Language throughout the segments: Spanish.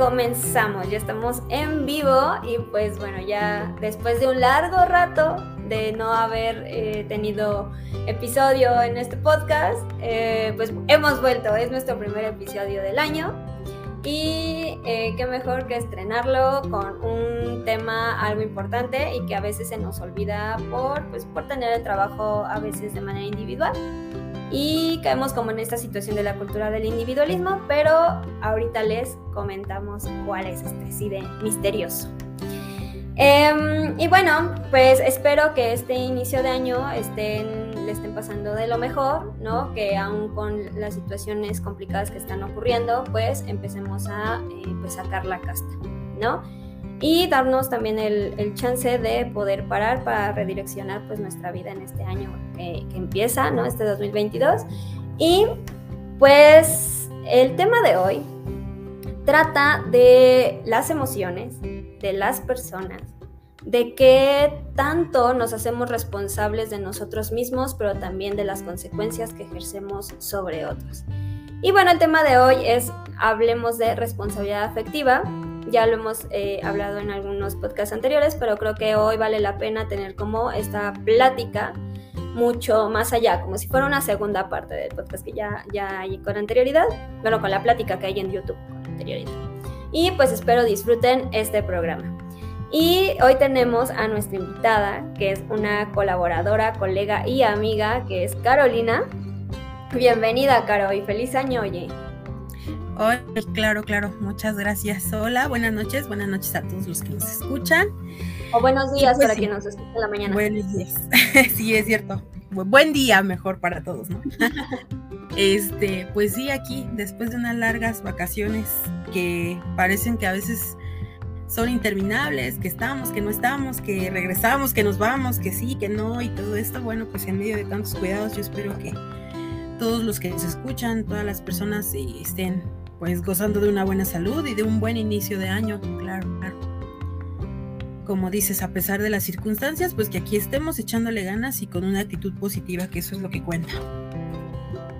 Comenzamos, ya estamos en vivo y pues bueno, ya después de un largo rato de no haber eh, tenido episodio en este podcast, eh, pues hemos vuelto, es nuestro primer episodio del año y eh, qué mejor que estrenarlo con un tema algo importante y que a veces se nos olvida por, pues, por tener el trabajo a veces de manera individual y caemos como en esta situación de la cultura del individualismo, pero ahorita les comentamos cuál es este así de misterioso. Em, y bueno, pues espero que este inicio de año estén, le estén pasando de lo mejor, ¿no? Que aún con las situaciones complicadas que están ocurriendo, pues empecemos a eh, pues sacar la casta, ¿no? Y darnos también el, chance de poder parar para redireccionar pues nuestra vida en este año que, empieza, ¿no? Este 2022. Y pues el tema de hoy trata de las emociones, de las personas, de qué tanto nos hacemos responsables de nosotros mismos, pero también de las consecuencias que ejercemos sobre otros. Y bueno, el tema de hoy es hablemos de responsabilidad afectiva, ya lo hemos eh, hablado en algunos podcasts anteriores, pero creo que hoy vale la pena tener como esta plática mucho más allá, como si fuera una segunda parte del podcast que ya, ya hay con anterioridad, bueno, con la plática que hay en YouTube con anterioridad. Y pues espero disfruten este programa. Y hoy tenemos a nuestra invitada, que es una colaboradora, colega y amiga, que es Carolina. Bienvenida, Caro, y feliz año, oye. Hola, claro, claro, muchas gracias. Hola, buenas noches, buenas noches a todos los que nos escuchan. O buenos días pues para quien nos escuche en la mañana. Buenos días, sí, es cierto. Buen día mejor para todos, ¿no? este, pues sí, aquí, después de unas largas vacaciones que parecen que a veces son interminables, que estamos, que no estamos, que regresamos, que nos vamos, que sí, que no, y todo esto, bueno, pues en medio de tantos cuidados, yo espero que todos los que nos escuchan, todas las personas eh, estén pues gozando de una buena salud y de un buen inicio de año, claro, claro. Como dices, a pesar de las circunstancias, pues que aquí estemos echándole ganas y con una actitud positiva, que eso es lo que cuenta.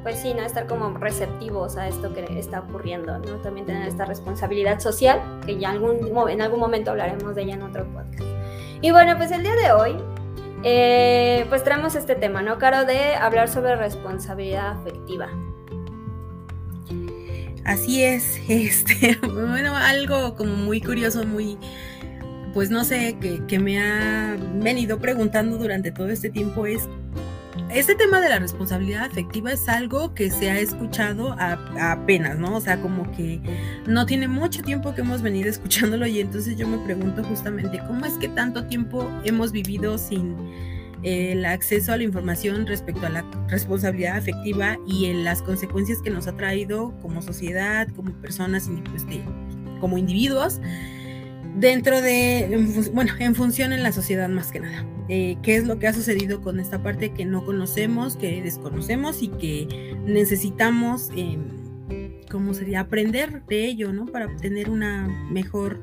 Pues sí, ¿no? Estar como receptivos a esto que está ocurriendo, ¿no? También tener esta responsabilidad social, que ya algún, en algún momento hablaremos de ella en otro podcast. Y bueno, pues el día de hoy, eh, pues traemos este tema, ¿no, Caro? De hablar sobre responsabilidad afectiva. Así es, este, bueno, algo como muy curioso, muy, pues no sé, que, me ha venido preguntando durante todo este tiempo es, este tema de la responsabilidad afectiva es algo que se ha escuchado apenas, ¿no? O sea, como que no tiene mucho tiempo que hemos venido escuchándolo y entonces yo me pregunto justamente, ¿cómo es que tanto tiempo hemos vivido sin el acceso a la información respecto a la responsabilidad afectiva y en las consecuencias que nos ha traído como sociedad, como personas, pues, como individuos, dentro de, bueno, en función en la sociedad más que nada. Eh, ¿Qué es lo que ha sucedido con esta parte que no conocemos, que desconocemos y que necesitamos, eh, ¿cómo sería? Aprender de ello, ¿no? Para obtener una mejor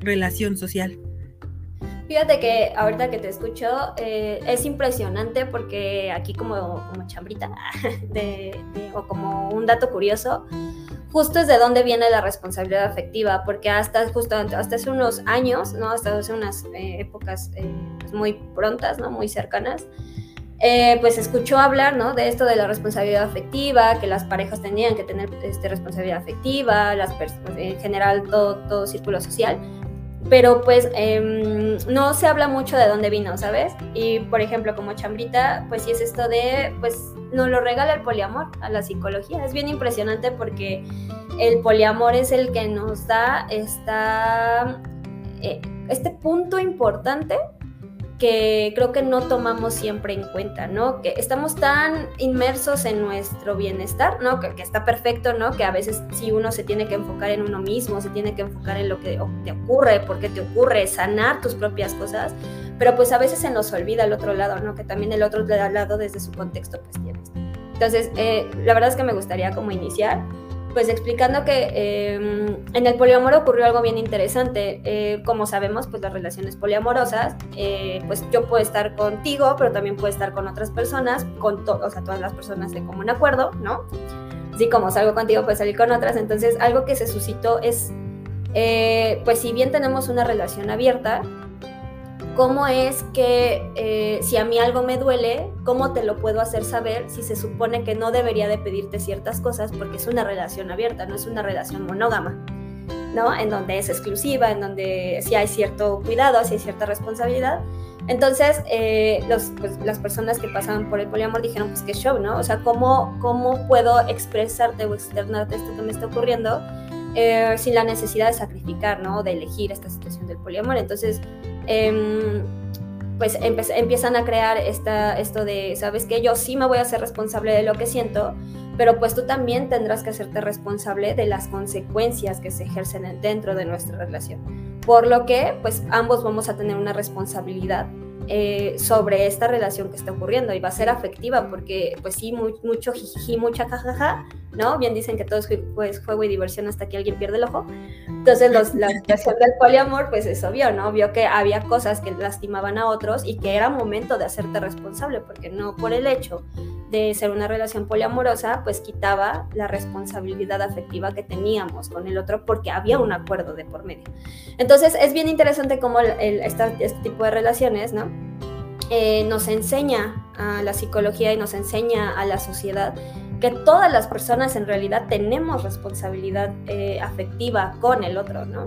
relación social. Fíjate que ahorita que te escucho eh, es impresionante porque aquí como, chambrita o como un dato curioso, justo es de dónde viene la responsabilidad afectiva, porque hasta justo hasta hace unos años, ¿no? Hasta hace unas eh, épocas eh, pues muy prontas, ¿no? Muy cercanas, pues escuchó hablar, ¿no? De esto de la responsabilidad afectiva, que las parejas tenían que tener este, responsabilidad afectiva, las en general todo, todo círculo social pero pues em, no se habla mucho de dónde vino, ¿sabes? Y por ejemplo, como chambrita, pues sí es esto de, pues nos lo regala el poliamor a la psicología. Es bien impresionante porque el poliamor es el que nos da esta, eh, este punto importante que creo que no tomamos siempre en cuenta, ¿no? Que estamos tan inmersos en nuestro bienestar, ¿no? Que, está perfecto, ¿no? Que a veces si uno se tiene que enfocar en uno mismo, se tiene que enfocar en lo que te ocurre, por qué te ocurre, sanar tus propias cosas, pero pues a veces se nos olvida el otro lado, ¿no? Que también el otro lado desde su contexto pues tiene. Entonces, eh, la verdad es que me gustaría como iniciar pues explicando que em, en el poliamor ocurrió algo bien interesante. Eh, como sabemos, pues las relaciones poliamorosas, eh, pues yo puedo estar contigo, pero también puedo estar con otras personas, con o sea, todas las personas de común acuerdo, ¿no? Así como salgo contigo, pues salir con otras. Entonces, algo que se suscitó es, eh, pues si bien tenemos una relación abierta, cómo es que eh, si a mí algo me duele, cómo te lo puedo hacer saber si se supone que no debería de pedirte ciertas cosas porque es una relación abierta, no es una relación monógama, ¿no? En donde es exclusiva, en donde sí hay cierto cuidado, sí hay cierta responsabilidad. Entonces, eh, pues, las personas que pasaban por el poliamor dijeron, pues qué show, ¿no? O sea, ¿cómo, cómo puedo expresarte o externarte esto que me está ocurriendo eh, sin la necesidad de sacrificar, ¿no? De elegir esta situación del poliamor. Entonces, Em, pues empiezan a crear esta, esto de, ¿sabes qué? Yo sí me voy a hacer responsable de lo que siento, pero pues tú también tendrás que hacerte responsable de las consecuencias que se ejercen dentro de nuestra relación. Por lo que, pues ambos vamos a tener una responsabilidad eh, sobre esta relación que está ocurriendo y va a ser afectiva porque pues sí, mucho jiji, mucha jajaja, ¿no? Bien dicen que todo es pues, juego y diversión hasta que alguien pierde el ojo. Entonces la situación del poliamor pues es obvio, ¿no? Vio que había cosas que lastimaban a otros y que era momento de hacerte responsable porque no por el hecho de ser una relación poliamorosa, pues quitaba la responsabilidad afectiva que teníamos con el otro porque había un acuerdo de por medio. Entonces es bien interesante cómo este tipo de relaciones, ¿no? Eh, nos enseña a la psicología y nos enseña a la sociedad que todas las personas en realidad tenemos responsabilidad eh, afectiva con el otro, ¿no?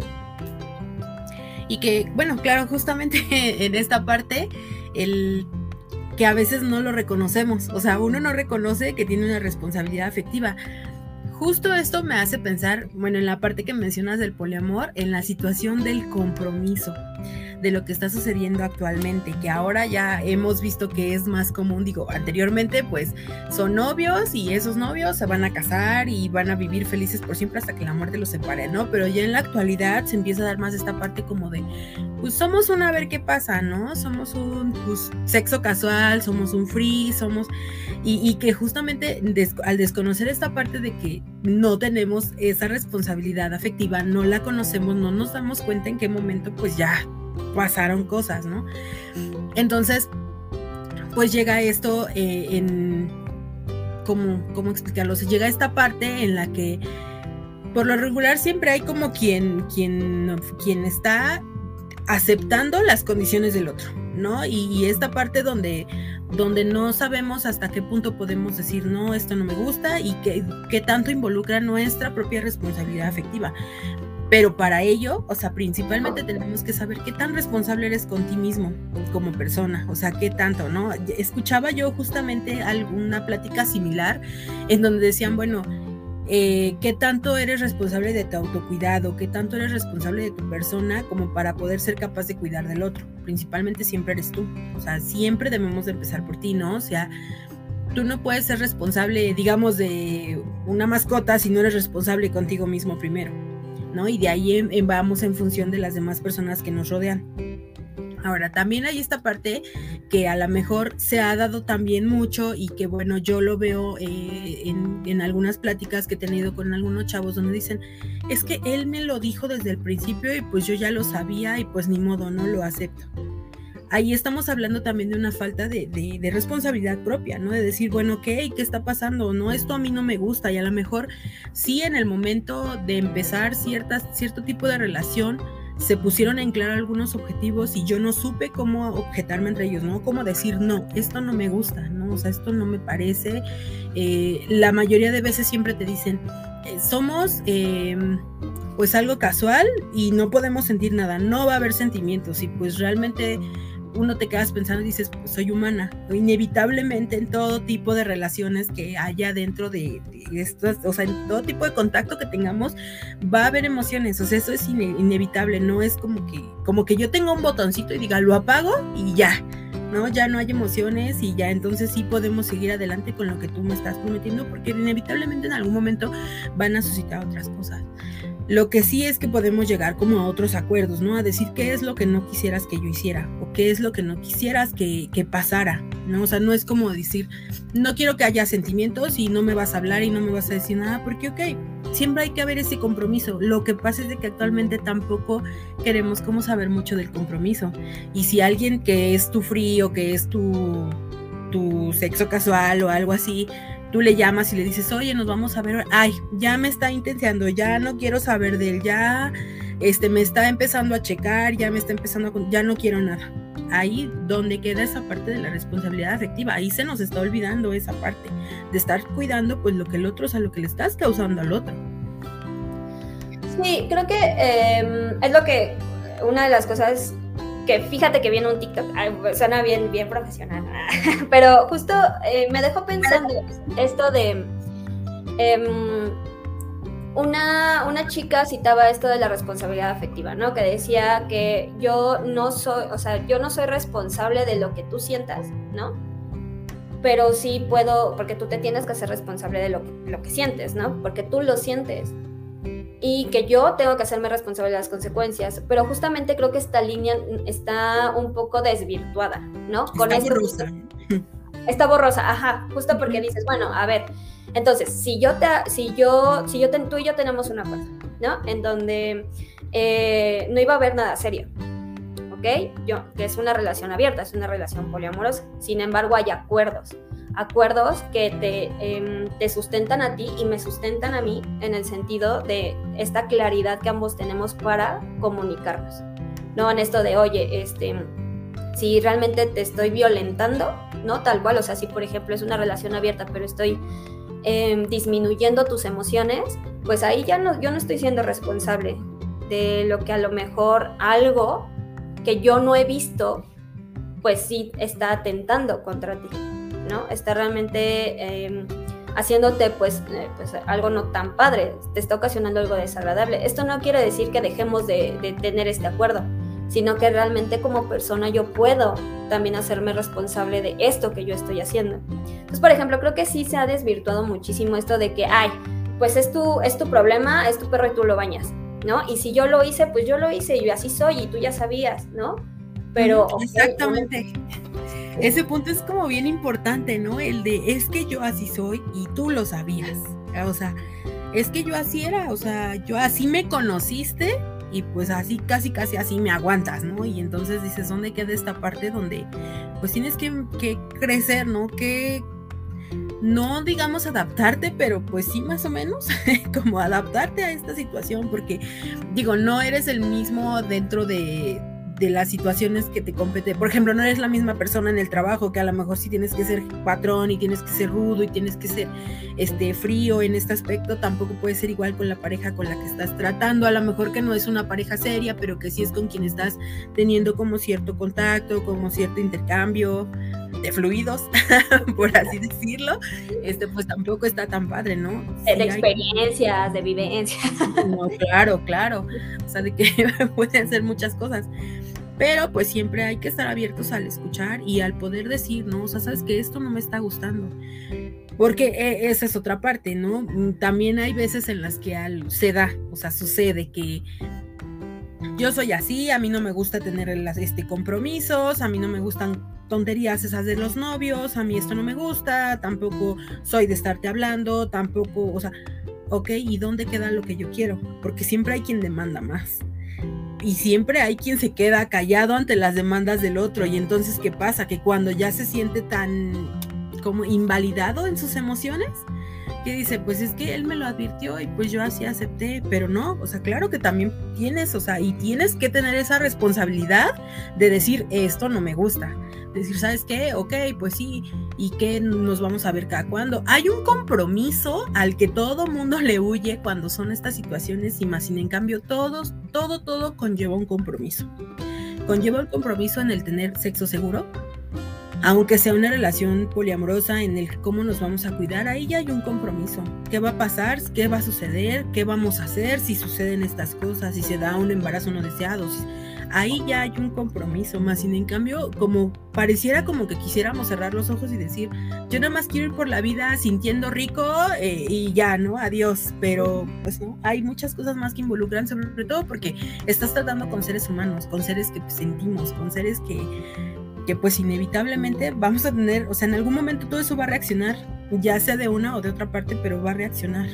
Y que, bueno, claro, justamente en esta parte, el que a veces no lo reconocemos. O sea, uno no reconoce que tiene una responsabilidad afectiva. Justo esto me hace pensar, bueno, en la parte que mencionas del poliamor, en la situación del compromiso de lo que está sucediendo actualmente, que ahora ya hemos visto que es más común, digo, anteriormente pues son novios y esos novios se van a casar y van a vivir felices por siempre hasta que la muerte los separe, ¿no? Pero ya en la actualidad se empieza a dar más esta parte como de, pues somos un a ver qué pasa, ¿no? Somos un pues, sexo casual, somos un free, somos... Y, que justamente al desconocer esta parte de que no tenemos esa responsabilidad afectiva, no la conocemos, no nos damos cuenta en qué momento pues ya pasaron cosas, ¿no? Entonces, pues llega esto eh, en, ¿cómo, ¿cómo explicarlo? Se llega a esta parte en la que por lo regular siempre hay como quien, quien, quien está aceptando las condiciones del otro, ¿no? Y, esta parte donde, donde no sabemos hasta qué punto podemos decir, no, esto no me gusta y qué tanto involucra nuestra propia responsabilidad afectiva. Pero para ello, o sea, principalmente tenemos que saber qué tan responsable eres con ti mismo como persona, o sea, qué tanto, ¿no? Escuchaba yo justamente alguna plática similar en donde decían, bueno, eh, qué tanto eres responsable de tu autocuidado, qué tanto eres responsable de tu persona como para poder ser capaz de cuidar del otro. Principalmente siempre eres tú, o sea, siempre debemos de empezar por ti, ¿no? O sea, tú no puedes ser responsable, digamos, de una mascota si no eres responsable contigo mismo primero. Y de ahí vamos en función de las demás personas que nos rodean. Ahora, también hay esta parte que a lo mejor se ha dado también mucho y que bueno, yo lo veo eh, en, en, algunas pláticas que he tenido con algunos chavos donde dicen, es que él me lo dijo desde el principio y pues yo ya lo sabía y pues ni modo, no lo acepto ahí estamos hablando también de una falta de, responsabilidad propia, ¿no? De decir, bueno, ¿qué? ¿Qué está pasando? No, esto a mí no me gusta y a lo mejor sí en el momento de empezar ciertas, cierto tipo de relación se pusieron en claro algunos objetivos y yo no supe cómo objetarme entre ellos, ¿no? Cómo decir, no, esto no me gusta, ¿no? O sea, esto no me parece. Eh, la mayoría de veces siempre te dicen, eh, somos... Em, pues algo casual y no podemos sentir nada, no va a haber sentimientos y pues realmente uno te quedas pensando y dices, pues soy humana. Inevitablemente en todo tipo de relaciones que haya dentro de, estos, o sea, en todo tipo de contacto que tengamos, va a haber emociones. O sea, eso es inevitable, no es como que, como que yo tenga un botoncito y diga, lo apago y ya. ¿no? Ya no hay emociones y ya entonces sí podemos seguir adelante con lo que tú me estás prometiendo porque inevitablemente en algún momento van a suscitar otras cosas. Lo que sí es que podemos llegar como a otros acuerdos, ¿no? A decir qué es lo que no quisieras que yo hiciera o qué es lo que no quisieras que, que, pasara, ¿no? O sea, no es como decir, no quiero que haya sentimientos y no me vas a hablar y no me vas a decir nada, porque, ok, siempre hay que haber ese compromiso. Lo que pasa es de que actualmente tampoco queremos como saber mucho del compromiso. Y si alguien que es tu frío, que es tu, tu sexo casual o algo así, tú le llamas y le dices, oye, nos vamos a ver, ay, ya me está intenciando, ya no quiero saber de él, ya este, me está empezando a checar, ya me está empezando a, ya no quiero nada. Ahí donde queda esa parte de la responsabilidad afectiva, ahí se nos está olvidando esa parte de estar cuidando pues lo que el otro, o sea, lo que le estás causando al otro. Sí, creo que em, es lo que una de las cosas que fíjate que viene un TikTok, suena bien, bien profesional, pero justo eh, me dejó pensando esto de... Em, una, una, chica citaba esto de la responsabilidad afectiva, ¿no? Que decía que yo no soy, o sea, yo no soy responsable de lo que tú sientas, ¿no? Pero sí puedo, porque tú te tienes que hacer responsable de lo, lo que sientes, ¿no? Porque tú lo sientes y que yo tengo que hacerme responsable de las consecuencias, pero justamente creo que esta línea está un poco desvirtuada, ¿no? Con está borrosa. Está borrosa, ajá, justo porque dices, bueno, a ver, entonces, si yo te, si yo, si yo tú y yo tenemos una cosa, ¿no? En donde eh, no iba a haber nada serio, ¿ok? Yo, que es una relación abierta, es una relación poliamorosa, sin embargo hay acuerdos, acuerdos que te, em, te, sustentan a ti y me sustentan a mí en el sentido de esta claridad que ambos tenemos para comunicarnos. No en esto de, oye, este, si realmente te estoy violentando, ¿no? Tal cual, o sea, si por ejemplo es una relación abierta, pero estoy em, disminuyendo tus emociones, pues ahí ya no, yo no estoy siendo responsable de lo que a lo mejor algo que yo no he visto, pues sí está atentando contra ti. ¿No? Está realmente em, haciéndote pues, eh, pues algo no tan padre, te está ocasionando algo desagradable. Esto no quiere decir que dejemos de, de tener este acuerdo, sino que realmente como persona yo puedo también hacerme responsable de esto que yo estoy haciendo. Entonces, por ejemplo, creo que sí se ha desvirtuado muchísimo esto de que, ay, pues es tu, es tu problema, es tu perro y tú lo bañas, ¿no? Y si yo lo hice, pues yo lo hice y así soy y tú ya sabías, ¿no? Pero... Exactamente ese punto es como bien importante, ¿no? El de es que yo así soy y tú lo sabías. O sea, es que yo así era, o sea, yo así me conociste y pues así casi casi así me aguantas, ¿no? Y entonces dices, ¿dónde queda esta parte donde pues tienes que, crecer, ¿no? Que no digamos adaptarte, pero pues sí más o menos como adaptarte a esta situación, porque digo, no eres el mismo dentro de, de las situaciones que te compete. Por ejemplo, no eres la misma persona en el trabajo, que a lo mejor sí tienes que ser patrón y tienes que ser rudo y tienes que ser este frío en este aspecto, tampoco puede ser igual con la pareja con la que estás tratando. A lo mejor que no es una pareja seria, pero que sí es con quien estás teniendo como cierto contacto, como cierto intercambio de fluidos, por así decirlo, este pues tampoco está tan padre, ¿no? de experiencias, de vivencias. No, claro, claro. O sea, de que pueden ser muchas cosas. Pero pues siempre hay que estar abiertos al escuchar y al poder decir, ¿no? O sea, sabes que esto no me está gustando. Porque e, esa es otra parte, ¿no? Mm, también hay veces en las que se da, o sea, sucede que yo soy así, a mí no me gusta tener este, compromisos, a mí no me gustan tonterías esas de los novios, a mí esto no me gusta, tampoco soy de estarte hablando, tampoco, o sea, ok, ¿y dónde queda lo que yo quiero? Porque siempre hay quien demanda más y siempre hay quien se queda callado ante las demandas del otro. Y entonces, ¿qué pasa? Que cuando ya se siente tan como invalidado en sus emociones, que dice, pues es que él me lo advirtió y pues yo así acepté, pero no, o sea, claro que también tienes, o sea, y tienes que tener esa responsabilidad de decir, esto no me gusta. Decir, ¿sabes qué? Ok, pues sí, y que nos vamos a ver cada cuando. Hay un compromiso al que todo mundo le huye cuando son estas situaciones y más sin en cambio todos, todo, todo conlleva un compromiso. Conlleva el compromiso en el tener sexo seguro, aunque sea una relación poliamorosa en el cómo nos vamos a cuidar, ahí ya hay un compromiso. ¿Qué va a pasar? ¿Qué va a suceder? ¿Qué vamos a hacer si suceden estas cosas? Si se da un embarazo no deseado. Ahí ya hay un compromiso, más sin en cambio, como pareciera como que quisiéramos cerrar los ojos y decir, yo nada más quiero ir por la vida sintiendo rico eh, y ya, ¿no? Adiós. Pero pues no, hay muchas cosas más que involucran, sobre todo porque estás tratando con seres humanos, con seres que sentimos, con seres que que pues inevitablemente vamos a tener, o sea, en algún momento todo eso va a reaccionar, ya sea de una o de otra parte, pero va a reaccionar.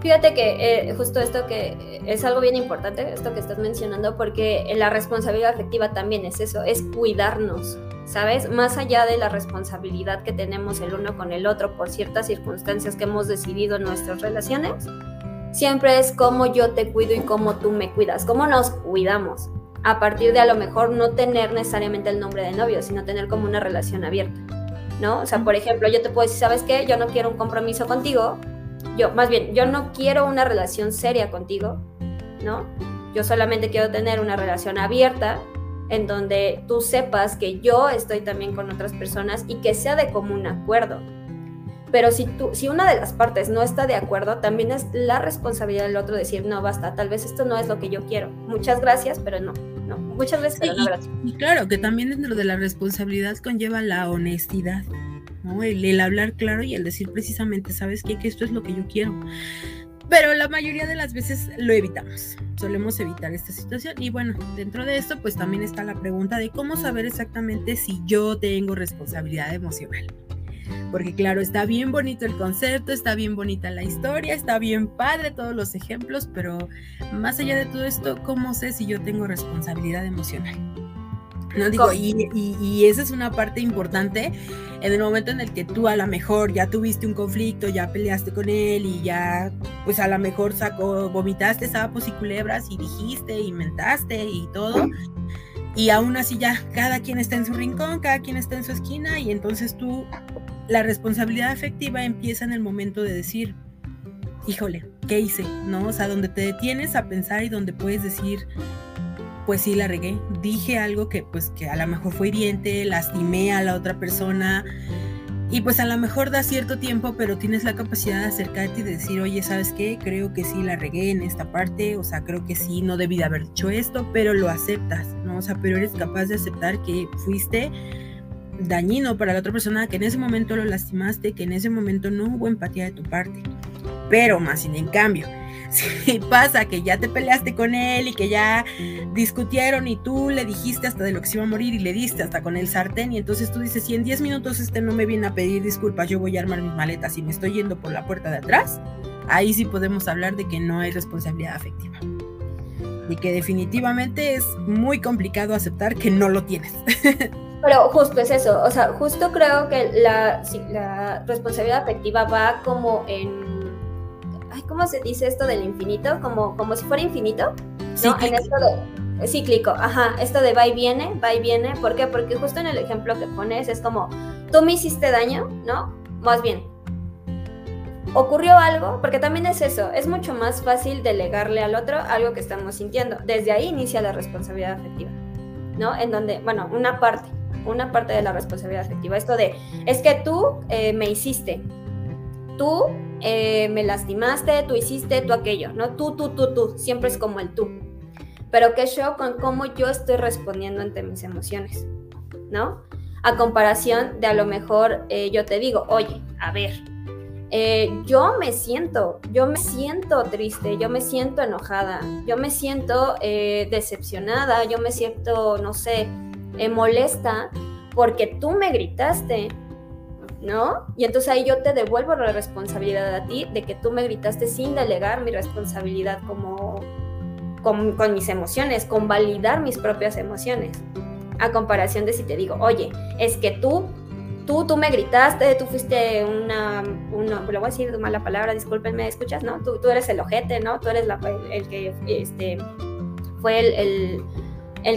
Fíjate que eh, justo esto que es algo bien importante, esto que estás mencionando, porque la responsabilidad afectiva también es eso, es cuidarnos, ¿sabes? Más allá de la responsabilidad que tenemos el uno con el otro por ciertas circunstancias que hemos decidido en nuestras relaciones, siempre es cómo yo te cuido y cómo tú me cuidas, cómo nos cuidamos a partir de a lo mejor no tener necesariamente el nombre de novio, sino tener como una relación abierta, ¿no? O sea, por ejemplo, yo te puedo decir, ¿sabes qué? Yo no quiero un compromiso contigo, yo, más bien, yo no quiero una relación seria contigo, ¿no? Yo solamente quiero tener una relación abierta en donde tú sepas que yo estoy también con otras personas y que sea de común acuerdo. Pero si, tú, si una de las partes no está de acuerdo, también es la responsabilidad del otro decir, no, basta, tal vez esto no es lo que yo quiero. Muchas gracias, pero no, no. Muchas veces, gracias. Y, claro, que también dentro de la responsabilidad conlleva la honestidad, ¿no? El, hablar claro y el decir precisamente, ¿sabes qué? Que esto es lo que yo quiero. Pero la mayoría de las veces lo evitamos, solemos evitar esta situación. Y bueno, dentro de esto, pues también está la pregunta de cómo saber exactamente si yo tengo responsabilidad emocional porque claro, está bien bonito el concepto, está bien bonita la historia, está bien padre todos los ejemplos, pero más allá de todo esto, ¿cómo sé si yo tengo responsabilidad emocional? No digo, y, y, esa es una parte importante en el momento en el que tú a lo mejor ya tuviste un conflicto, ya peleaste con él y ya, pues a lo mejor sacó, vomitaste sapos y culebras y dijiste, inventaste y todo. Y aún así ya cada quien está en su rincón, cada quien está en su esquina y entonces tú la responsabilidad afectiva empieza en el momento de decir, híjole, ¿qué hice? ¿No? O sea, donde te detienes a pensar y donde puedes decir, pues sí, la regué, dije algo que pues que a lo mejor fue hiriente, lastimé a la otra persona y pues a lo mejor da cierto tiempo, pero tienes la capacidad de acercarte y de decir, oye, ¿sabes qué? Creo que sí la regué en esta parte, o sea, creo que sí, no debí de haber hecho esto, pero lo aceptas, ¿no? O sea, pero eres capaz de aceptar que fuiste dañino para la otra persona, que en ese momento lo lastimaste, que en ese momento no hubo empatía de tu parte. Pero más sin en cambio, si pasa que ya te peleaste con él y que ya discutieron y tú le dijiste hasta de lo que se iba a morir y le diste hasta con el sartén y entonces tú dices, si en 10 minutos este no me viene a pedir disculpas, yo voy a armar mis maletas y me estoy yendo por la puerta de atrás, ahí sí podemos hablar de que no hay responsabilidad afectiva. Y que definitivamente es muy complicado aceptar que no lo tienes. Pero justo es eso, o sea, justo creo que la, la responsabilidad afectiva va como en, ay, ¿cómo se dice esto del infinito? Como, como si fuera infinito, ¿no? En esto de, cíclico, ajá, esto de va y viene, va y viene, ¿por qué? Porque justo en el ejemplo que pones es como, tú me hiciste daño, ¿no? Más bien, ocurrió algo, porque también es eso, es mucho más fácil delegarle al otro algo que estamos sintiendo. Desde ahí inicia la responsabilidad afectiva, ¿no? En donde, bueno, una parte una parte de la responsabilidad afectiva. Esto de, es que tú eh, me hiciste, tú eh, me lastimaste, tú hiciste, tú aquello, ¿no? Tú, tú, tú, tú, siempre es como el tú. Pero qué show con cómo yo estoy respondiendo ante mis emociones, ¿no? A comparación de a lo mejor eh, yo te digo, oye, a ver, yo me siento, yo me siento triste, yo me siento enojada, yo me siento decepcionada, yo me siento, no sé, molesta porque tú me gritaste, ¿no? Y entonces ahí yo te devuelvo la responsabilidad a ti de que tú me gritaste sin delegar mi responsabilidad como con, mis emociones, con validar mis propias emociones. A comparación de si te digo, oye, es que tú tú, tú me gritaste, tú fuiste una, una, lo voy a decir mala palabra, discúlpenme, escuchas, ¿no? Tú, tú eres el ojete, ¿no? Tú eres la, el, que, este, fue el,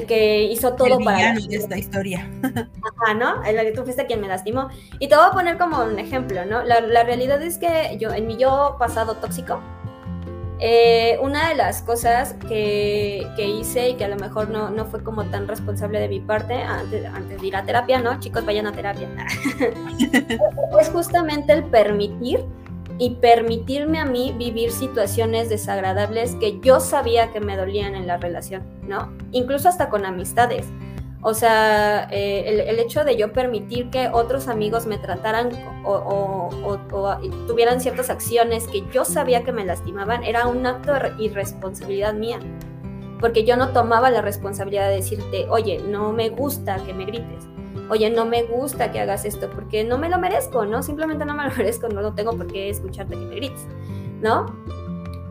que hizo todo el para... de esta historia. Ajá, ¿no? El que tú fuiste quien me lastimó. Y te voy a poner como un ejemplo, ¿no? La, la realidad es que yo, en mi yo pasado tóxico, eh, una de las cosas que, hice y que a lo mejor no, no, fue como tan responsable de mi parte antes, antes de ir a terapia, ¿no? Chicos, vayan a terapia. es justamente el permitir y permitirme a mí vivir situaciones desagradables que yo sabía que me dolían en la relación, ¿no? Incluso hasta con amistades. O sea, eh, el, hecho de yo permitir que otros amigos me trataran o, tuvieran ciertas acciones que yo sabía que me lastimaban era un acto de irresponsabilidad mía. Porque yo no tomaba la responsabilidad de decirte, oye, no me gusta que me grites. Oye, no me gusta que hagas esto porque no me lo merezco, ¿no? Simplemente no me lo merezco, no, lo tengo por qué escucharte que me grites, ¿no?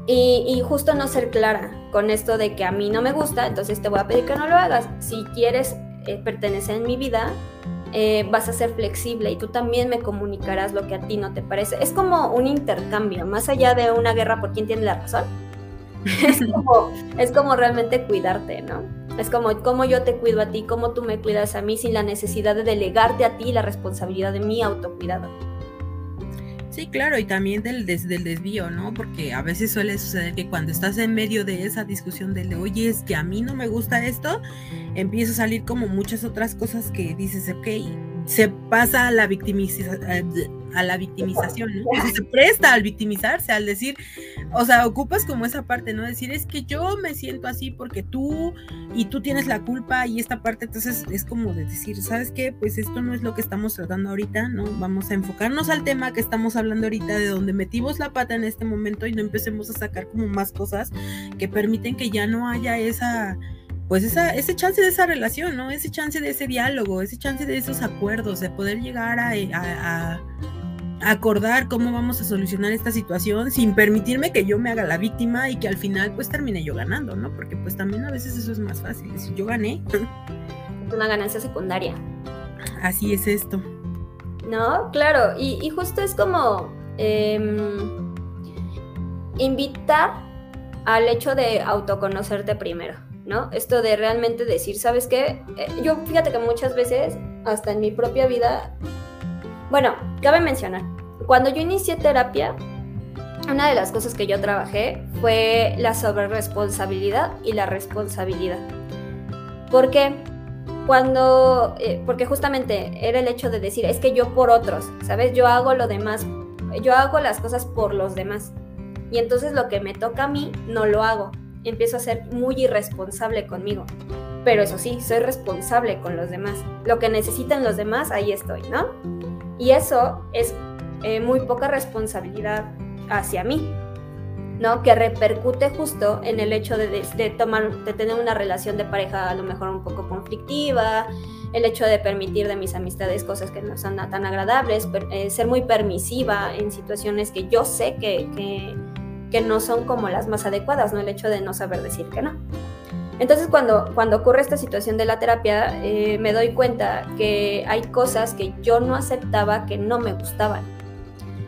Y, justo no ser clara con esto de que a mí no me gusta, entonces te voy a pedir que no lo hagas. Si quieres eh, pertenecer en mi vida, eh, vas a ser flexible y tú también me comunicarás lo que a ti no te parece. Es como un intercambio, más allá de una guerra por quién tiene la razón. es, como, es como realmente cuidarte, ¿no? Es como cómo yo te cuido a ti, cómo tú me cuidas a mí sin la necesidad de delegarte a ti la responsabilidad de mi autocuidado. Sí, claro, y también del, del desvío, ¿no? Porque a veces suele suceder que cuando estás en medio de esa discusión de, oye, es que a mí no me gusta esto, empieza a salir como muchas otras cosas que dices, ok, se pasa a la, a la victimización, ¿no? se presta al victimizarse, al decir, o sea, ocupas como esa parte, ¿no? Decir, es que yo me siento así porque tú y tú tienes la culpa y esta parte, entonces es como de decir, ¿sabes qué? Pues esto no es lo que estamos tratando ahorita, ¿no? Vamos a enfocarnos al tema que estamos hablando ahorita, de donde metimos la pata en este momento y no empecemos a sacar como más cosas que permiten que ya no haya esa pues esa, ese chance de esa relación, ¿no? Ese chance de ese diálogo, ese chance de esos acuerdos, de poder llegar a, a, acordar cómo vamos a solucionar esta situación sin permitirme que yo me haga la víctima y que al final pues termine yo ganando, ¿no? Porque pues también a veces eso es más fácil, si yo gané. Es una ganancia secundaria. Así es esto. No, claro, y, y justo es como em, invitar al hecho de autoconocerte primero. ¿no? Esto de realmente decir, ¿sabes qué? Eh, yo fíjate que muchas veces, hasta en mi propia vida, bueno, cabe mencionar, cuando yo inicié terapia, una de las cosas que yo trabajé fue la sobreresponsabilidad y la responsabilidad. ¿Por qué? Cuando, eh, porque justamente era el hecho de decir, es que yo por otros, ¿sabes? Yo hago lo demás, yo hago las cosas por los demás. Y entonces lo que me toca a mí, no lo hago empiezo a ser muy irresponsable conmigo. Pero eso sí, soy responsable con los demás. Lo que necesitan los demás, ahí estoy, ¿no? Y eso es eh, muy poca responsabilidad hacia mí, ¿no? Que repercute justo en el hecho de, tomar, de tener una relación de pareja a lo mejor un poco conflictiva, el hecho de permitir de mis amistades cosas que no son tan agradables, eh, ser muy permisiva en situaciones que yo sé que, que que no son como las más adecuadas, ¿no? El hecho de no saber decir que no. Entonces cuando, cuando ocurre esta situación de la terapia, eh, me doy cuenta que hay cosas que yo no aceptaba que no me gustaban.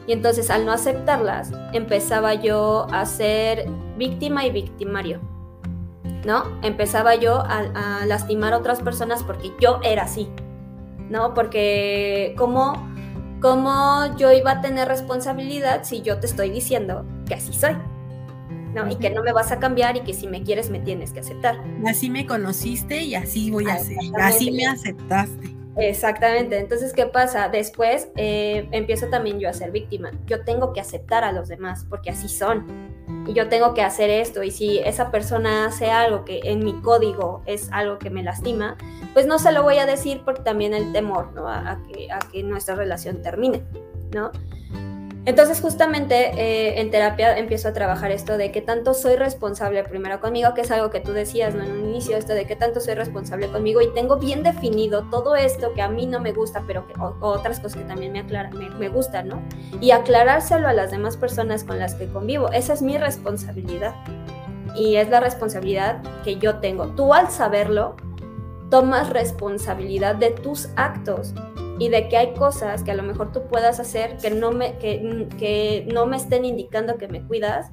Y entonces al no aceptarlas, empezaba yo a ser víctima y victimario. ¿No? Empezaba yo a, lastimar a otras personas porque yo era así. ¿No? Porque como ¿cómo yo iba a tener responsabilidad si yo te estoy diciendo que así soy? ¿No? Y que no me vas a cambiar y que si me quieres me tienes que aceptar. Así me conociste y así voy a ah, ser. Así me aceptaste. Exactamente. Entonces, ¿qué pasa? Después eh, empiezo también yo a ser víctima. Yo tengo que aceptar a los demás porque así son. Y yo tengo que hacer esto. Y si esa persona hace algo que en mi código es algo que me lastima, pues no se lo voy a decir por también el temor, ¿no? A, que, a que nuestra relación termine, ¿no? Entonces justamente eh, en terapia empiezo a trabajar esto de que tanto soy responsable primero conmigo, que es algo que tú decías ¿no? en un inicio, esto de que tanto soy responsable conmigo y tengo bien definido todo esto que a mí no me gusta, pero que, otras cosas que también me, aclara, me, me gustan, ¿no? Y aclarárselo a las demás personas con las que convivo, esa es mi responsabilidad y es la responsabilidad que yo tengo. Tú al saberlo, tomas responsabilidad de tus actos y de que hay cosas que a lo mejor tú puedas hacer que no me, que, que no me estén indicando que me cuidas,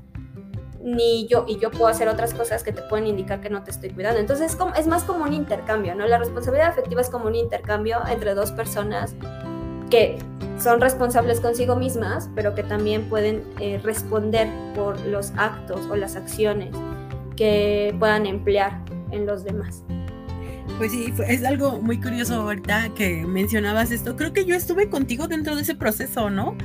ni yo, y yo puedo hacer otras cosas que te pueden indicar que no te estoy cuidando. Entonces es, como, es más como un intercambio, ¿no? La responsabilidad afectiva es como un intercambio entre dos personas que son responsables consigo mismas, pero que también pueden eh, responder por los actos o las acciones que puedan emplear en los demás. Pues sí, es algo muy curioso ahorita que mencionabas esto. Creo que yo estuve contigo dentro de ese proceso, ¿no?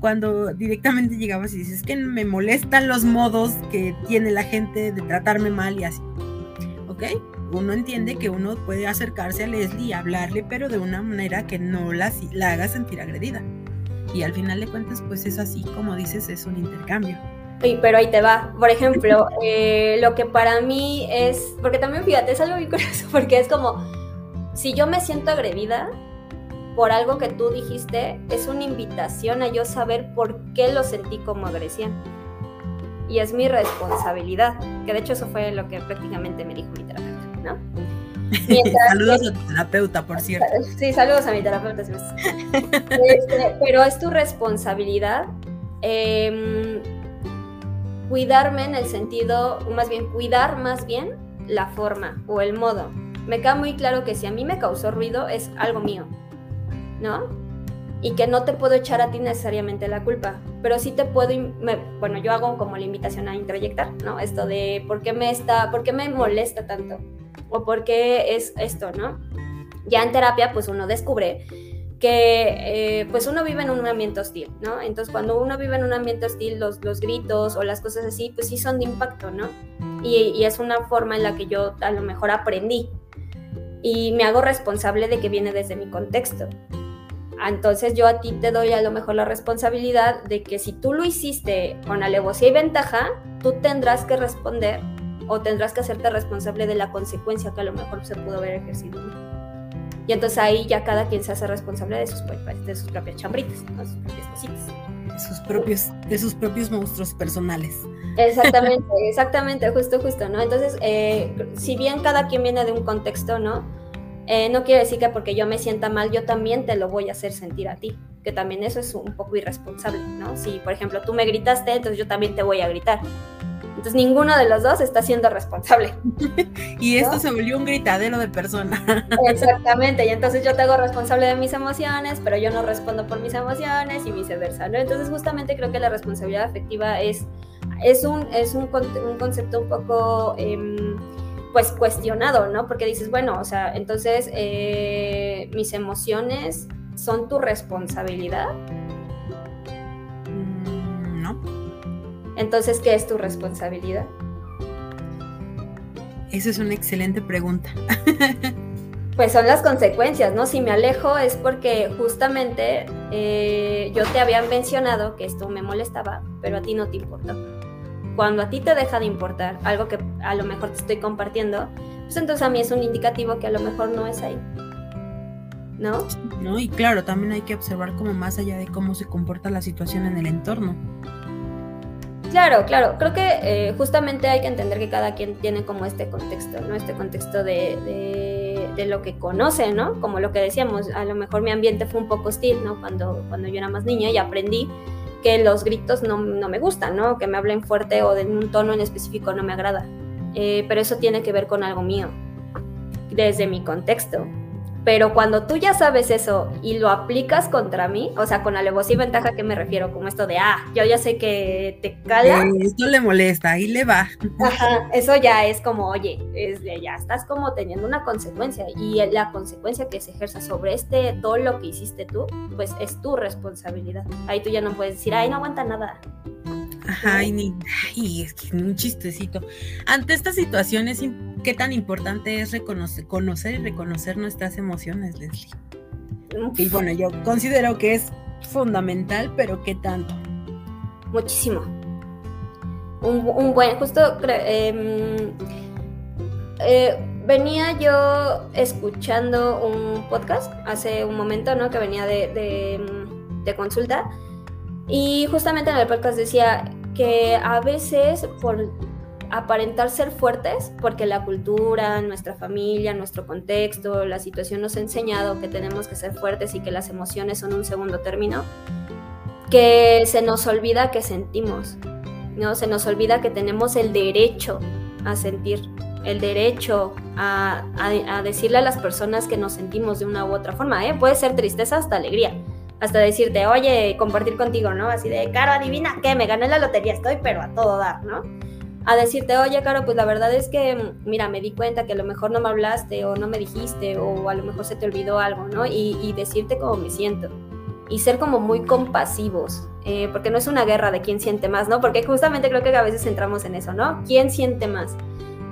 Cuando directamente llegabas y dices que me molestan los modos que tiene la gente de tratarme mal y así. ¿Ok? Uno entiende que uno puede acercarse a Leslie y hablarle, pero de una manera que no la, la haga sentir agredida. Y al final de cuentas, pues es así, como dices, es un intercambio pero ahí te va. Por ejemplo, eh, lo que para mí es, porque también fíjate, es algo muy curioso, porque es como, si yo me siento agredida por algo que tú dijiste, es una invitación a yo saber por qué lo sentí como agresión. Y es mi responsabilidad, que de hecho eso fue lo que prácticamente me dijo mi terapeuta, ¿no? saludos a tu terapeuta, por cierto. Sí, saludos a mi terapeuta. Este, pero es tu responsabilidad eh, cuidarme en el sentido, más bien cuidar más bien la forma o el modo. Me queda muy claro que si a mí me causó ruido es algo mío, ¿no? Y que no te puedo echar a ti necesariamente la culpa, pero sí te puedo, bueno, yo hago como la invitación a introyectar, ¿no? Esto de por qué me está, por qué me molesta tanto o por qué es esto, ¿no? Ya en terapia pues uno descubre que eh, pues uno vive en un ambiente hostil, ¿no? Entonces cuando uno vive en un ambiente hostil, los, los gritos o las cosas así, pues sí son de impacto, ¿no? Y, y, es una forma en la que yo a lo mejor aprendí y me hago responsable de que viene desde mi contexto. Entonces yo a ti te doy a lo mejor la responsabilidad de que si tú lo hiciste con alevosía y ventaja, tú tendrás que responder o tendrás que hacerte responsable de la consecuencia que a lo mejor se pudo haber ejercido. Y entonces ahí ya cada quien se hace responsable de sus, de sus propias chambritas, de sus propias cositas. De sus propios, de sus propios monstruos personales. Exactamente, exactamente, justo, justo, ¿no? Entonces, eh, si bien cada quien viene de un contexto, ¿no? Eh, no quiere decir que porque yo me sienta mal, yo también te lo voy a hacer sentir a ti, que también eso es un poco irresponsable, ¿no? Si, por ejemplo, tú me gritaste, entonces yo también te voy a gritar. Entonces ninguno de los dos está siendo responsable. y esto se volvió un gritadero de persona. Exactamente, y entonces yo te hago responsable de mis emociones, pero yo no respondo por mis emociones y viceversa, ¿no? Entonces justamente creo que la responsabilidad afectiva es, es, un, es un, un concepto un poco... Em, pues cuestionado, ¿no? Porque dices, bueno, o sea, entonces eh, mis emociones son tu responsabilidad. Entonces, ¿qué es tu responsabilidad? Esa es una excelente pregunta. pues son las consecuencias, ¿no? Si me alejo es porque justamente eh, yo te había mencionado que esto me molestaba, pero a ti no te importó. Cuando a ti te deja de importar algo que a lo mejor te estoy compartiendo, pues entonces a mí es un indicativo que a lo mejor no es ahí. ¿No? No, y claro, también hay que observar como más allá de cómo se comporta la situación en el entorno. Claro, claro. Creo que eh, justamente hay que entender que cada quien tiene como este contexto, ¿no? Este contexto de, de, lo que conoce, ¿no? Como lo que decíamos, a lo mejor mi ambiente fue un poco hostil, ¿no? Cuando, cuando yo era más niña y aprendí que los gritos no, no me gustan, ¿no? Que me hablen fuerte o de un tono en específico no me agrada. Eh, pero eso tiene que ver con algo mío, desde mi contexto. Pero cuando tú ya sabes eso y lo aplicas contra mí, o sea, con alevosía y ventaja, ¿qué me refiero? Como esto de, ah, yo ya sé que te cala. Eh, esto le molesta, ahí le va. Ajá, eso ya es como, oye, es ya estás como teniendo una consecuencia y la consecuencia que se ejerza sobre este dolo que hiciste tú, pues es tu responsabilidad. Ahí tú ya no puedes decir, ay, no aguanta nada. Ajá, y ni, ay, es que un chistecito. Ante estas situaciones, ¿qué tan importante es reconocer, conocer y reconocer nuestras emociones, Leslie? Y bueno, yo considero que es fundamental, pero ¿qué tanto? Muchísimo. Un, buen, justo em, eh, venía yo escuchando un podcast hace un momento, ¿no? Que venía de, de consulta. Y justamente en el podcast decía que a veces por aparentar ser fuertes porque la cultura, nuestra familia, nuestro contexto, la situación nos ha enseñado que tenemos que ser fuertes y que las emociones son un segundo término, que se nos olvida que sentimos, ¿no? Se nos olvida que tenemos el derecho a sentir, el derecho a, decirle a las personas que nos sentimos de una u otra forma, ¿eh? Puede ser tristeza hasta alegría hasta decirte, oye, compartir contigo, ¿no? Así de, Caro, adivina qué, me gané la lotería, estoy pero a todo dar, ¿no? A decirte, oye, Caro, pues la verdad es que, mira, me di cuenta que a lo mejor no me hablaste o no me dijiste o a lo mejor se te olvidó algo, ¿no? Y, decirte cómo me siento. Y ser como muy compasivos, eh, porque no es una guerra de quién siente más, ¿no? Porque justamente creo que a veces entramos en eso, ¿no? ¿Quién siente más?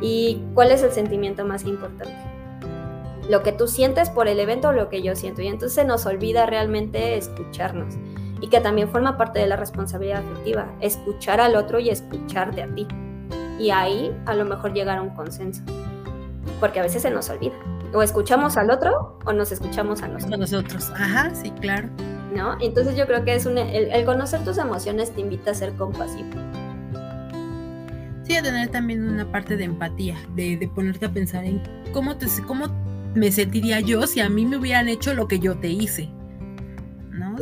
¿Y cuál es el sentimiento más importante? Lo que tú sientes por el evento o lo que yo siento. Y entonces se nos olvida realmente escucharnos. Y que también forma parte de la responsabilidad afectiva, escuchar al otro y escucharte a ti. Y ahí a lo mejor llegar a un consenso. Porque a veces se nos olvida. O escuchamos al otro o nos escuchamos a nosotros. A nosotros, ajá, sí, claro. ¿No? Entonces yo creo que es un, el, conocer tus emociones te invita a ser compasivo. Sí, a tener también una parte de empatía, de, de ponerte a pensar en cómo te, cómo me sentiría yo si a mí me hubieran hecho lo que yo te hice. ¿no?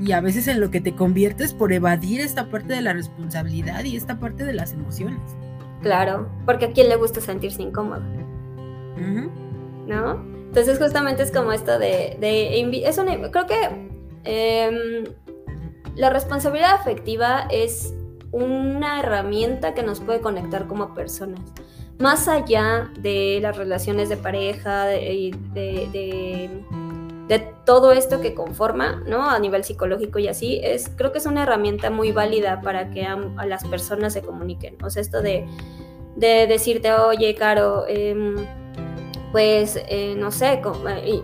y, a veces en lo que te conviertes por evadir esta parte de la responsabilidad y esta parte de las emociones. Claro, porque a quién le gusta sentirse incómodo. ¿No? Entonces justamente es como esto de... es creo que em, la responsabilidad afectiva es una herramienta que nos puede conectar como personas más allá de las relaciones de pareja, de, de, todo esto que conforma, ¿no? A nivel psicológico y así, es, creo que es una herramienta muy válida para que a, las personas se comuniquen. O sea, esto de, decirte, oye, Caro, em, pues, eh, no sé, eh,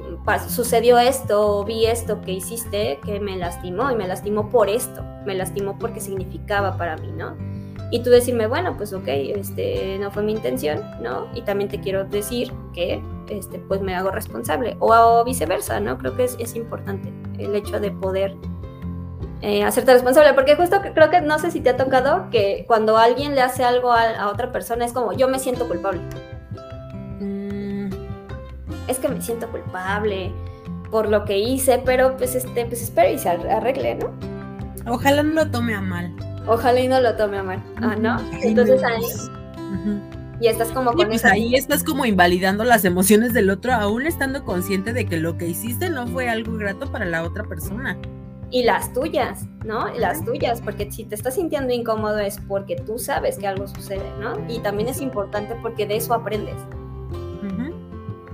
sucedió esto, vi esto que hiciste que me lastimó y me lastimó por esto, me lastimó porque significaba para mí, ¿no? Y tú decirme, bueno, pues ok, este, no fue mi intención, ¿no? Y también te quiero decir que, este, pues me hago responsable, o, viceversa, ¿no? Creo que es, es, importante el hecho de poder eh, hacerte responsable, porque justo creo que, no sé si te ha tocado, que cuando alguien le hace algo a, otra persona es como, yo me siento culpable. Mm, es que me siento culpable por lo que hice, pero pues, este, pues espero y se arregle, ¿no? Ojalá no lo tome a mal. Ojalá y no lo tome a mal. Ah, ¿no? Entonces ahí. Y estás como con pues ahí estás como invalidando las emociones del otro, aún estando consciente de que lo que hiciste no fue algo grato para la otra persona. Y las tuyas, ¿no? las tuyas, porque si te estás sintiendo incómodo es porque tú sabes que algo sucede, ¿no? Y también es importante porque de eso aprendes.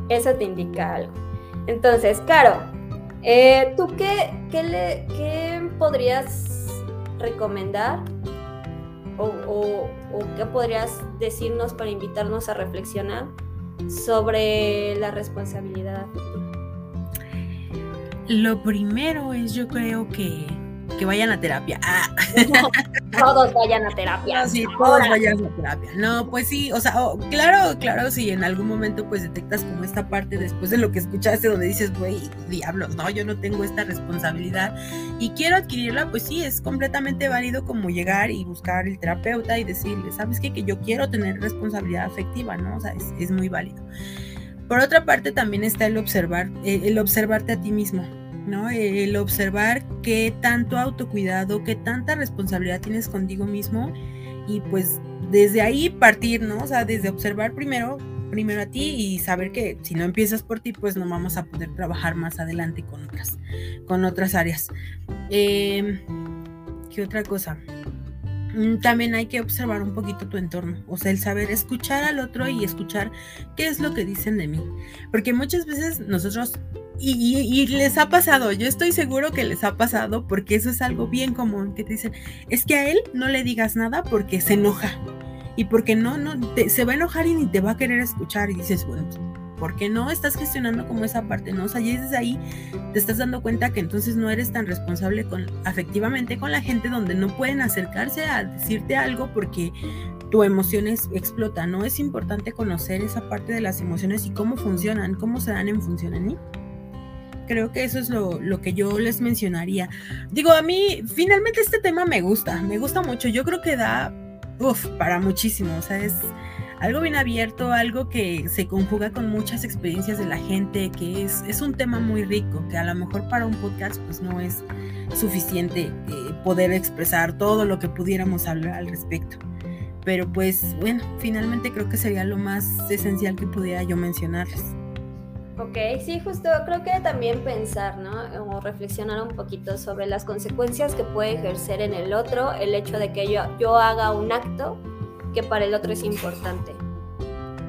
Eso te indica algo. Entonces, Caro, eh, ¿tú qué, qué, le, qué podrías recomendar o, qué podrías decirnos para invitarnos a reflexionar sobre la responsabilidad. Lo primero es yo creo que que vayan a terapia. Ah. todos vayan a terapia. sí, todos vayan a terapia. No, pues sí, o sea, oh, claro, claro, si en algún momento pues detectas como esta parte después de lo que escuchaste donde dices, güey, diablos, no, yo no tengo esta responsabilidad y quiero adquirirla, pues sí, es completamente válido como llegar y buscar el terapeuta y decirle, ¿sabes qué? Que yo quiero tener responsabilidad afectiva, ¿no? O sea, es, es muy válido. Por otra parte, también está el observar, eh, el observarte a ti mismo. ¿No? El observar qué tanto autocuidado, qué tanta responsabilidad tienes contigo mismo y pues desde ahí partir, ¿no? O sea, desde observar primero, primero a ti y saber que si no empiezas por ti, pues no vamos a poder trabajar más adelante con otras, con otras áreas. Em, ¿Qué otra cosa? Mm, también hay que observar un poquito tu entorno, o sea, el saber escuchar al otro y escuchar qué es lo que dicen de mí. Porque muchas veces nosotros y, les ha pasado, yo estoy seguro que les ha pasado porque eso es algo bien común, que te dicen, es que a él no le digas nada porque se enoja y porque no, no, se va a enojar y ni te va a querer escuchar y dices, bueno, ¿por qué no estás gestionando como esa parte? ¿no? O sea, ya desde ahí te estás dando cuenta que entonces no eres tan responsable con, afectivamente con la gente donde no pueden acercarse a decirte algo porque tu emociones explota, ¿no? Es importante conocer esa parte de las emociones y cómo funcionan, cómo se dan en función en mí creo que eso es lo, que yo les mencionaría. Digo, a mí finalmente este tema me gusta, me gusta mucho. Yo creo que da uff, para muchísimo, o sea, es algo bien abierto, algo que se conjuga con muchas experiencias de la gente, que es, es un tema muy rico, que a lo mejor para un podcast pues no es suficiente eh, poder expresar todo lo que pudiéramos hablar al respecto. Pero pues bueno, finalmente creo que sería lo más esencial que pudiera yo mencionarles. Ok, sí, justo creo que también pensar, ¿no? O reflexionar un poquito sobre las consecuencias que puede ejercer en el otro el hecho de que yo, yo haga un acto que para el otro es importante.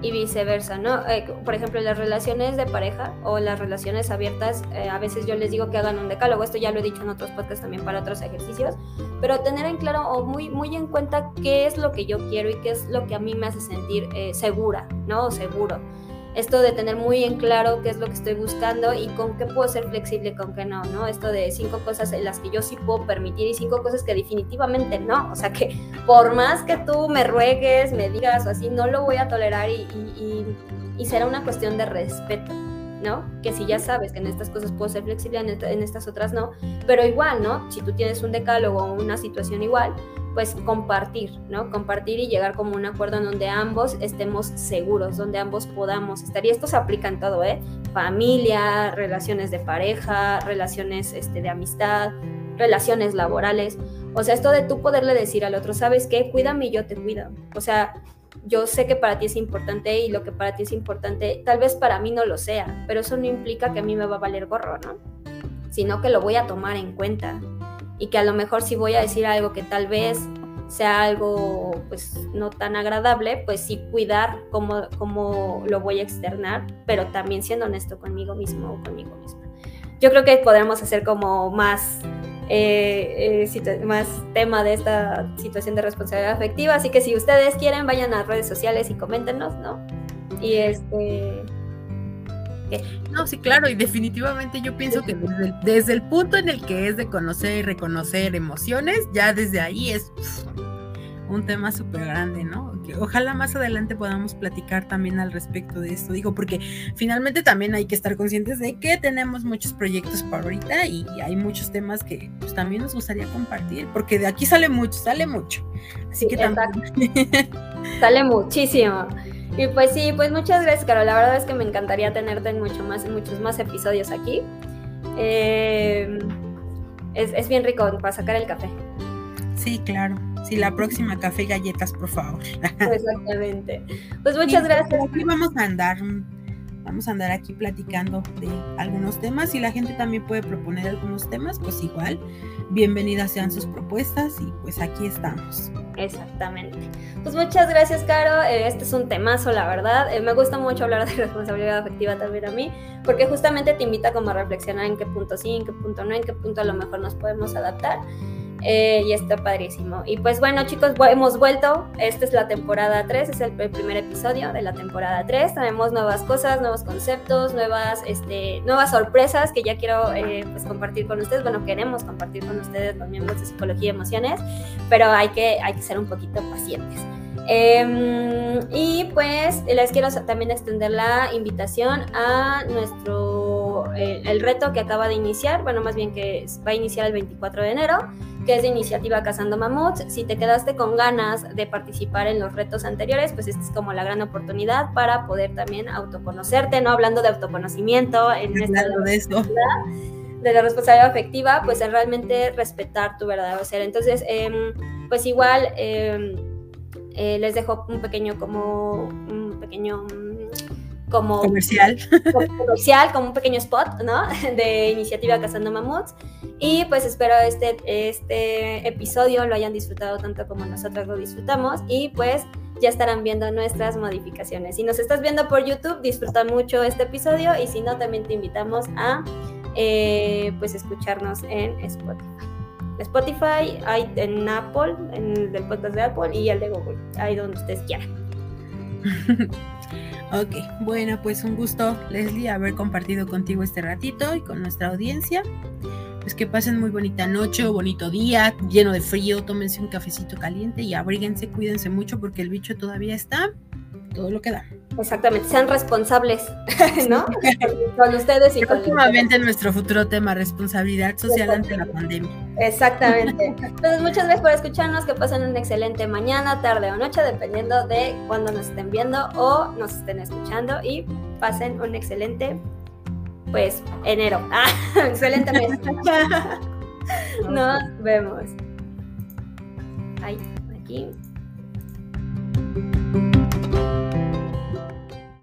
Y viceversa, ¿no? Eh, por ejemplo, las relaciones de pareja o las relaciones abiertas, eh, a veces yo les digo que hagan un decálogo, esto ya lo he dicho en otros podcasts también para otros ejercicios, pero tener en claro o muy, muy en cuenta qué es lo que yo quiero y qué es lo que a mí me hace sentir eh, segura, ¿no? O seguro esto de tener muy en claro qué es lo que estoy buscando y con qué puedo ser flexible y con qué no, ¿no? Esto de cinco cosas en las que yo sí puedo permitir y cinco cosas que definitivamente no. O sea que por más que tú me ruegues, me digas o así, no lo voy a tolerar y, será una cuestión de respeto. ¿no? Que si ya sabes que en estas cosas puedo ser flexible, en, estas otras no, pero igual, ¿no? Si tú tienes un decálogo o una situación igual, pues compartir, ¿no? Compartir y llegar como un acuerdo en donde ambos estemos seguros, donde ambos podamos estar. Y esto se aplica en todo, ¿eh? Familia, relaciones de pareja, relaciones este, de amistad, relaciones laborales. O sea, esto de tú poderle decir al otro, ¿sabes qué? Cuídame y yo te cuido. O sea, yo sé que para ti es importante y lo que para ti es importante, tal vez para mí no lo sea, pero eso no implica que a mí me va a valer gorro, ¿no? Sino que lo voy a tomar en cuenta y que a lo mejor si voy a decir algo que tal vez sea algo pues no tan agradable, pues sí cuidar cómo, cómo lo voy a externar, pero también siendo honesto conmigo mismo o conmigo misma. Yo creo que podremos hacer como más, eh, eh, más tema de esta situación de responsabilidad afectiva, así que si ustedes quieren vayan a redes sociales y coméntenos, ¿no? Y este no, sí, claro, y definitivamente yo pienso que desde el, punto en el que es de conocer y reconocer emociones, ya desde ahí es un tema súper grande, ¿no? Que ojalá más adelante podamos platicar también al respecto de esto, digo, porque finalmente también hay que estar conscientes de que tenemos muchos proyectos para ahorita y hay muchos temas que pues, también nos gustaría compartir, porque de aquí sale mucho, sale mucho. Así que también... sale muchísimo. Y pues sí, pues muchas gracias, Caro. La verdad es que me encantaría tenerte en mucho más, en muchos más episodios aquí. Eh, es, bien rico para sacar el café. Sí, claro. Sí, la próxima café y galletas, por favor. Exactamente. Pues muchas gracias. Aquí vamos a andar, vamos a andar aquí platicando de algunos temas y la gente también puede proponer algunos temas, pues igual, bienvenidas sean sus propuestas y pues aquí estamos. Exactamente. Pues muchas gracias, Caro. Eh, este es un temazo, la verdad. Eh, me gusta mucho hablar de responsabilidad afectiva también a mí, porque justamente te invita como a reflexionar en qué punto sí, en qué punto no, en qué punto a lo mejor nos podemos adaptar. Eh, y está padrísimo. Y pues bueno, chicos, hemos vuelto. Esta es la temporada 3, es el, primer episodio de la temporada 3. Tenemos nuevas cosas, nuevos conceptos, nuevas, este, nuevas sorpresas que ya quiero eh, pues, compartir con ustedes. Bueno, queremos compartir con ustedes, los miembros de Psicología y Emociones, pero hay que, hay que ser un poquito pacientes. Em, y pues les quiero también extender la invitación a nuestro, eh, el reto que acaba de iniciar, bueno, más bien que va a iniciar el 24 de enero que es de iniciativa Cazando Mamuts. Si te quedaste con ganas de participar en los retos anteriores, pues esta es como la gran oportunidad para poder también autoconocerte, ¿no? Hablando de autoconocimiento en esta de, de la responsabilidad afectiva, pues es realmente respetar tu verdadero ser. Entonces, em, pues igual em, eh, les dejo un pequeño como un pequeño como comercial. comercial, como un pequeño spot, ¿no? De iniciativa Cazando Mamuts. Y pues espero este, este episodio lo hayan disfrutado tanto como nosotros lo disfrutamos y pues ya estarán viendo nuestras modificaciones. Si nos estás viendo por YouTube, disfruta mucho este episodio y si no, también te invitamos a eh, pues escucharnos en Spotify. Spotify hay en Apple, en el del podcast de Apple y el de Google, ahí donde ustedes quieran. Ok, bueno, pues un gusto, Leslie, haber compartido contigo este ratito y con nuestra audiencia. Pues que pasen muy bonita noche bonito día, lleno de frío, tómense un cafecito caliente y abríguense, cuídense mucho porque el bicho todavía está todo lo que da. Exactamente, sean responsables, ¿no? con ustedes y Próximamente nuestro futuro tema, responsabilidad social ante la pandemia. Exactamente. Entonces, muchas gracias por escucharnos, que pasen una excelente mañana, tarde o noche, dependiendo de cuándo nos estén viendo o nos estén escuchando y pasen un excelente, pues, enero. Ah, excelente mes. nos vemos. Ahí, aquí.